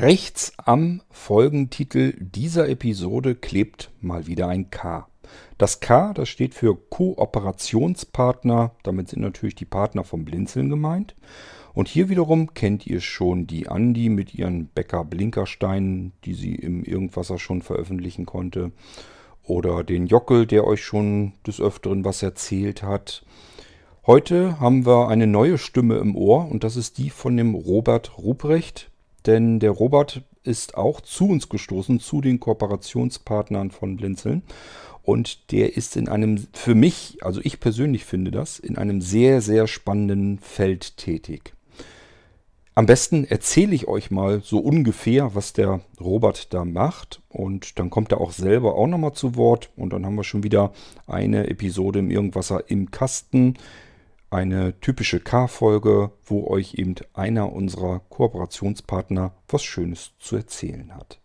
Rechts am Folgentitel dieser Episode klebt mal wieder ein K. Das K, das steht für Kooperationspartner. Damit sind natürlich die Partner vom Blinzeln gemeint. Und hier wiederum kennt ihr schon die Andi mit ihren Bäcker Blinkersteinen, die sie im Irgendwasser schon veröffentlichen konnte. Oder den Jockel, der euch schon des Öfteren was erzählt hat. Heute haben wir eine neue Stimme im Ohr und das ist die von dem Robert Ruprecht. Denn der Robert ist auch zu uns gestoßen, zu den Kooperationspartnern von Blinzeln. Und der ist in einem, für mich, also ich persönlich finde das, in einem sehr, sehr spannenden Feld tätig. Am besten erzähle ich euch mal so ungefähr, was der Robert da macht. Und dann kommt er auch selber auch nochmal zu Wort. Und dann haben wir schon wieder eine Episode im Irgendwasser im Kasten eine typische K-Folge, wo euch eben einer unserer Kooperationspartner was Schönes zu erzählen hat.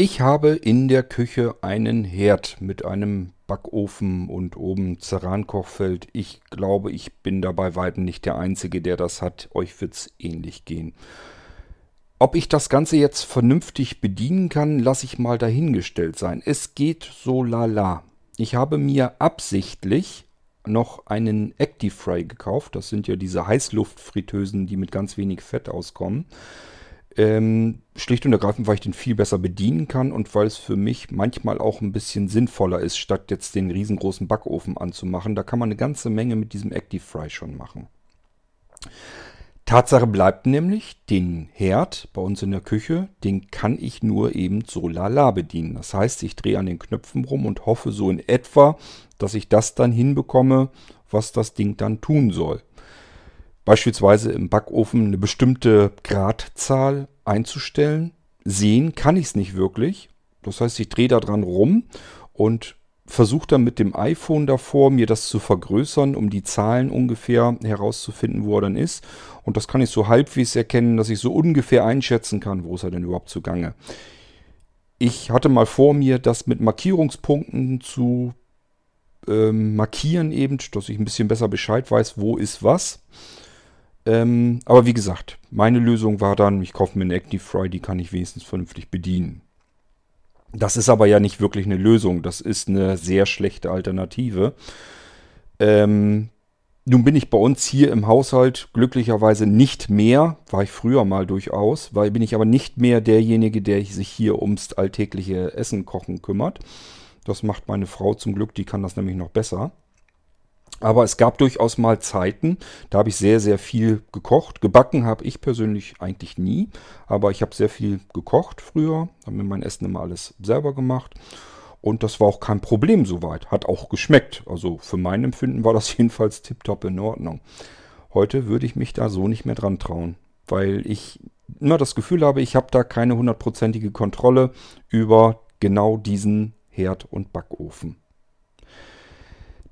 Ich habe in der Küche einen Herd mit einem Backofen und oben Cerankochfeld. Ich glaube, ich bin da bei weitem nicht der Einzige, der das hat. Euch wird es ähnlich gehen. Ob ich das Ganze jetzt vernünftig bedienen kann, lasse ich mal dahingestellt sein. Es geht so lala. Ich habe mir absichtlich noch einen Actifry gekauft. Das sind ja diese Heißluftfritteusen, die mit ganz wenig Fett auskommen. Ähm, schlicht und ergreifend, weil ich den viel besser bedienen kann und weil es für mich manchmal auch ein bisschen sinnvoller ist, statt jetzt den riesengroßen Backofen anzumachen. Da kann man eine ganze Menge mit diesem Active Fry schon machen. Tatsache bleibt nämlich, den Herd bei uns in der Küche, den kann ich nur eben so lala bedienen. Das heißt, ich drehe an den Knöpfen rum und hoffe so in etwa, dass ich das dann hinbekomme, was das Ding dann tun soll beispielsweise im Backofen eine bestimmte Gradzahl einzustellen. Sehen kann ich es nicht wirklich. Das heißt, ich drehe da dran rum und versuche dann mit dem iPhone davor, mir das zu vergrößern, um die Zahlen ungefähr herauszufinden, wo er dann ist. Und das kann ich so halbwegs erkennen, dass ich so ungefähr einschätzen kann, wo ist er denn überhaupt zugange. Ich hatte mal vor mir, das mit Markierungspunkten zu ähm, markieren, eben, dass ich ein bisschen besser Bescheid weiß, wo ist was. Ähm, aber wie gesagt, meine Lösung war dann, ich kaufe mir eine Active Fry, die kann ich wenigstens vernünftig bedienen. Das ist aber ja nicht wirklich eine Lösung, das ist eine sehr schlechte Alternative. Ähm, nun bin ich bei uns hier im Haushalt glücklicherweise nicht mehr, war ich früher mal durchaus, weil bin ich aber nicht mehr derjenige, der sich hier ums alltägliche Essen kochen kümmert. Das macht meine Frau zum Glück, die kann das nämlich noch besser. Aber es gab durchaus mal Zeiten, da habe ich sehr, sehr viel gekocht. Gebacken habe ich persönlich eigentlich nie, aber ich habe sehr viel gekocht früher, habe mir mein Essen immer alles selber gemacht. Und das war auch kein Problem soweit. Hat auch geschmeckt. Also für mein Empfinden war das jedenfalls tiptop in Ordnung. Heute würde ich mich da so nicht mehr dran trauen, weil ich immer das Gefühl habe, ich habe da keine hundertprozentige Kontrolle über genau diesen Herd und Backofen.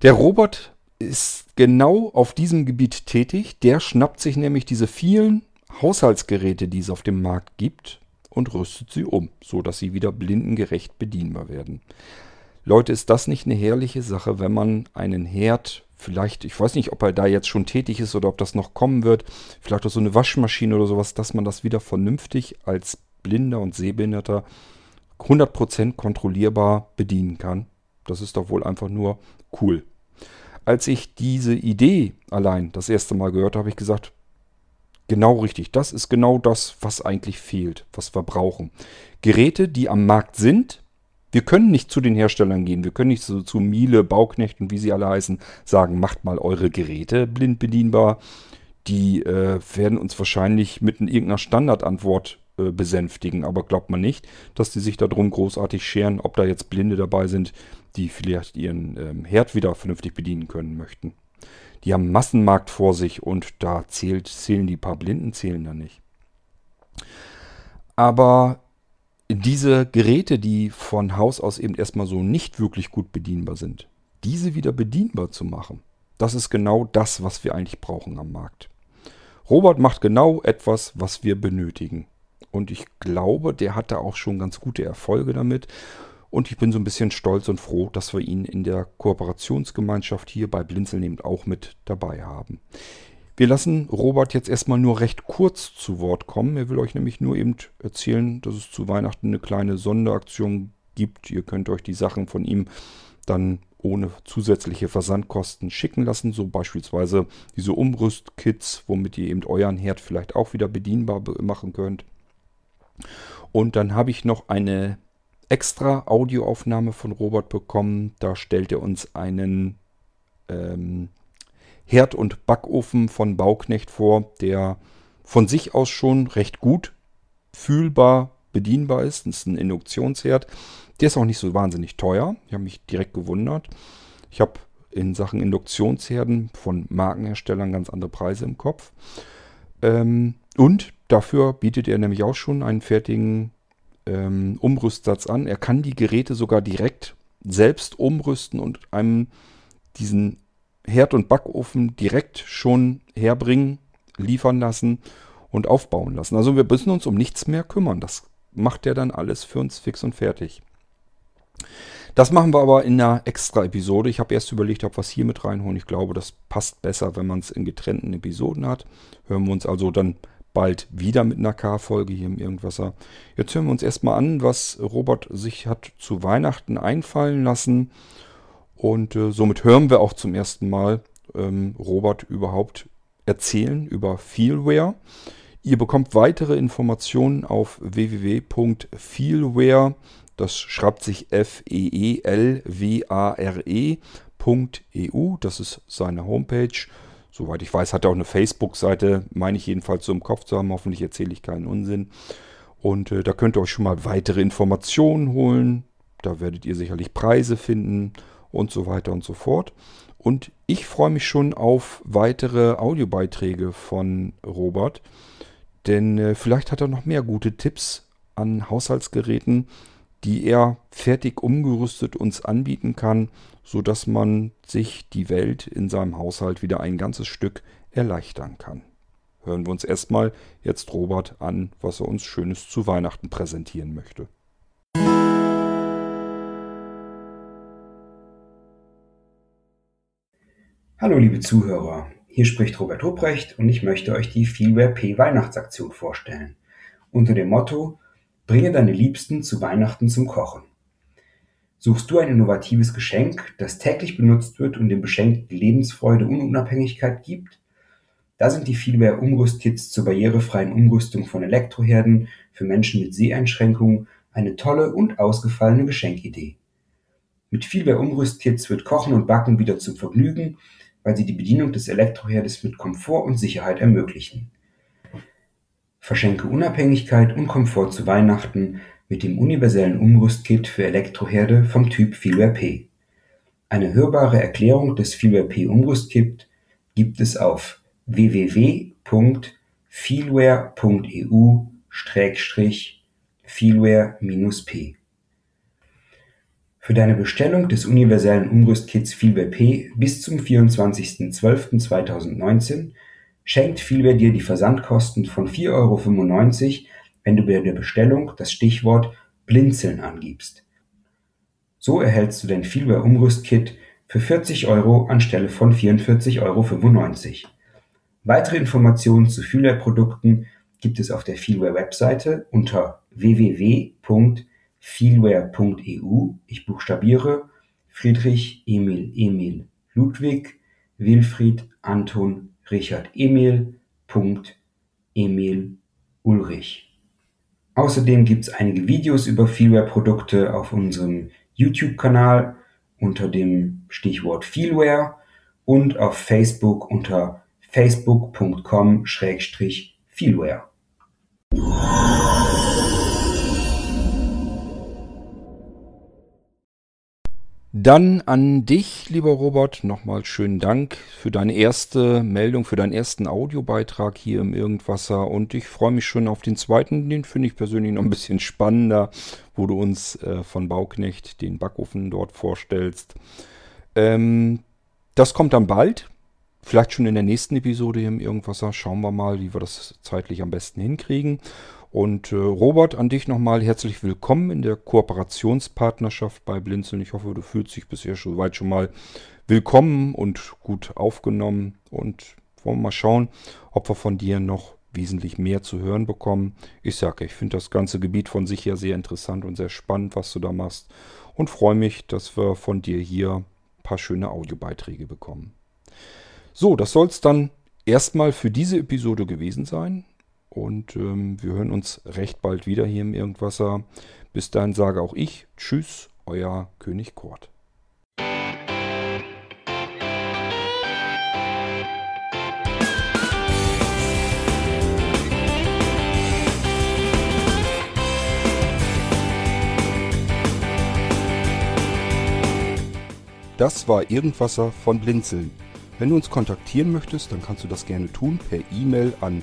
Der Robert ist genau auf diesem Gebiet tätig. Der schnappt sich nämlich diese vielen Haushaltsgeräte, die es auf dem Markt gibt, und rüstet sie um, so dass sie wieder blindengerecht bedienbar werden. Leute, ist das nicht eine herrliche Sache, wenn man einen Herd, vielleicht, ich weiß nicht, ob er da jetzt schon tätig ist oder ob das noch kommen wird, vielleicht auch so eine Waschmaschine oder sowas, dass man das wieder vernünftig als Blinder und Sehbehinderter 100% kontrollierbar bedienen kann. Das ist doch wohl einfach nur cool als ich diese Idee allein das erste Mal gehört habe, habe ich gesagt, genau richtig, das ist genau das, was eigentlich fehlt, was wir brauchen. Geräte, die am Markt sind, wir können nicht zu den Herstellern gehen, wir können nicht so zu Miele, Bauknecht und wie sie alle heißen, sagen, macht mal eure Geräte blind bedienbar. Die äh, werden uns wahrscheinlich mit irgendeiner Standardantwort äh, besänftigen, aber glaubt man nicht, dass die sich darum großartig scheren, ob da jetzt Blinde dabei sind, die vielleicht ihren ähm, Herd wieder vernünftig bedienen können möchten. Die haben Massenmarkt vor sich und da zählt, zählen die paar Blinden, zählen da nicht. Aber diese Geräte, die von Haus aus eben erstmal so nicht wirklich gut bedienbar sind, diese wieder bedienbar zu machen, das ist genau das, was wir eigentlich brauchen am Markt. Robert macht genau etwas, was wir benötigen. Und ich glaube, der hatte auch schon ganz gute Erfolge damit. Und ich bin so ein bisschen stolz und froh, dass wir ihn in der Kooperationsgemeinschaft hier bei Blinzeln eben auch mit dabei haben. Wir lassen Robert jetzt erstmal nur recht kurz zu Wort kommen. Er will euch nämlich nur eben erzählen, dass es zu Weihnachten eine kleine Sonderaktion gibt. Ihr könnt euch die Sachen von ihm dann ohne zusätzliche Versandkosten schicken lassen. So beispielsweise diese Umrüstkits, womit ihr eben euren Herd vielleicht auch wieder bedienbar machen könnt. Und dann habe ich noch eine extra Audioaufnahme von Robert bekommen. Da stellt er uns einen ähm, Herd- und Backofen von Bauknecht vor, der von sich aus schon recht gut fühlbar bedienbar ist. Das ist ein Induktionsherd. Der ist auch nicht so wahnsinnig teuer. Ich habe mich direkt gewundert. Ich habe in Sachen Induktionsherden von Markenherstellern ganz andere Preise im Kopf. Ähm, und dafür bietet er nämlich auch schon einen fertigen ähm, Umrüstsatz an. Er kann die Geräte sogar direkt selbst umrüsten und einem diesen Herd- und Backofen direkt schon herbringen, liefern lassen und aufbauen lassen. Also wir müssen uns um nichts mehr kümmern. Das macht er dann alles für uns fix und fertig. Das machen wir aber in einer extra Episode. Ich habe erst überlegt, ob wir es hier mit reinholen. Ich glaube, das passt besser, wenn man es in getrennten Episoden hat. Hören wir uns also dann bald wieder mit einer K-Folge hier im Irgendwasser. Jetzt hören wir uns erstmal an, was Robert sich hat zu Weihnachten einfallen lassen. Und äh, somit hören wir auch zum ersten Mal ähm, Robert überhaupt erzählen über Feelware. Ihr bekommt weitere Informationen auf www.feelware.eu. Das schreibt sich F-E-E-L-W-A-R-E.eu. Das ist seine Homepage. Soweit ich weiß, hat er auch eine Facebook-Seite, meine ich jedenfalls so im Kopf zu haben. Hoffentlich erzähle ich keinen Unsinn. Und äh, da könnt ihr euch schon mal weitere Informationen holen. Da werdet ihr sicherlich Preise finden und so weiter und so fort. Und ich freue mich schon auf weitere Audiobeiträge von Robert. Denn äh, vielleicht hat er noch mehr gute Tipps an Haushaltsgeräten, die er fertig umgerüstet uns anbieten kann, sodass man sich die Welt in seinem Haushalt wieder ein ganzes Stück erleichtern kann. Hören wir uns erstmal jetzt Robert an, was er uns Schönes zu Weihnachten präsentieren möchte. Hallo liebe Zuhörer, hier spricht Robert Rupprecht und ich möchte euch die Feelware P Weihnachtsaktion vorstellen. Unter dem Motto Bringe deine Liebsten zu Weihnachten zum Kochen. Suchst du ein innovatives Geschenk, das täglich benutzt wird und dem Beschenkten Lebensfreude und Unabhängigkeit gibt? Da sind die Feelware Umrüstkits zur barrierefreien Umrüstung von Elektroherden für Menschen mit Seheinschränkungen eine tolle und ausgefallene Geschenkidee. Mit Feelware Umrüstkits wird Kochen und Backen wieder zum Vergnügen, weil sie die Bedienung des Elektroherdes mit Komfort und Sicherheit ermöglichen. Verschenke Unabhängigkeit und Komfort zu Weihnachten mit dem universellen Umrüstkit für Elektroherde vom Typ Feelware P. Eine hörbare Erklärung des Feelware P Umrüstkit gibt es auf www.feelware.eu-feelware-p. Für deine Bestellung des universellen Umrüstkits Feelware P bis zum 24.12.2019 schenkt Feelware dir die Versandkosten von 4,95 Euro, wenn du bei der Bestellung das Stichwort Blinzeln angibst. So erhältst du dein Feelware Umrüstkit für 40 Euro anstelle von 44,95 Euro. Weitere Informationen zu Feelware Produkten gibt es auf der Feelware Webseite unter www.feelware.eu. Ich buchstabiere Friedrich Emil Emil Ludwig Wilfried Anton Richard Emil. Emil Ulrich. Außerdem gibt es einige Videos über Feelware-Produkte auf unserem YouTube-Kanal unter dem Stichwort Feelware und auf Facebook unter facebook.com-feelware. Dann an dich, lieber Robert, nochmal schönen Dank für deine erste Meldung, für deinen ersten Audiobeitrag hier im Irgendwasser. Und ich freue mich schon auf den zweiten. Den finde ich persönlich noch ein bisschen spannender, wo du uns äh, von Bauknecht den Backofen dort vorstellst. Ähm, das kommt dann bald. Vielleicht schon in der nächsten Episode hier im Irgendwasser. Schauen wir mal, wie wir das zeitlich am besten hinkriegen. Und äh, Robert, an dich nochmal herzlich willkommen in der Kooperationspartnerschaft bei Blinzeln. Ich hoffe, du fühlst dich bisher schon weit schon mal willkommen und gut aufgenommen. Und wollen wir mal schauen, ob wir von dir noch wesentlich mehr zu hören bekommen. Ich sage, ich finde das ganze Gebiet von sich her sehr interessant und sehr spannend, was du da machst. Und freue mich, dass wir von dir hier ein paar schöne Audiobeiträge bekommen. So, das soll es dann erstmal für diese Episode gewesen sein. Und ähm, wir hören uns recht bald wieder hier im Irgendwasser. Bis dahin sage auch ich Tschüss, euer König Kurt. Das war Irgendwasser von Blinzeln. Wenn du uns kontaktieren möchtest, dann kannst du das gerne tun per E-Mail an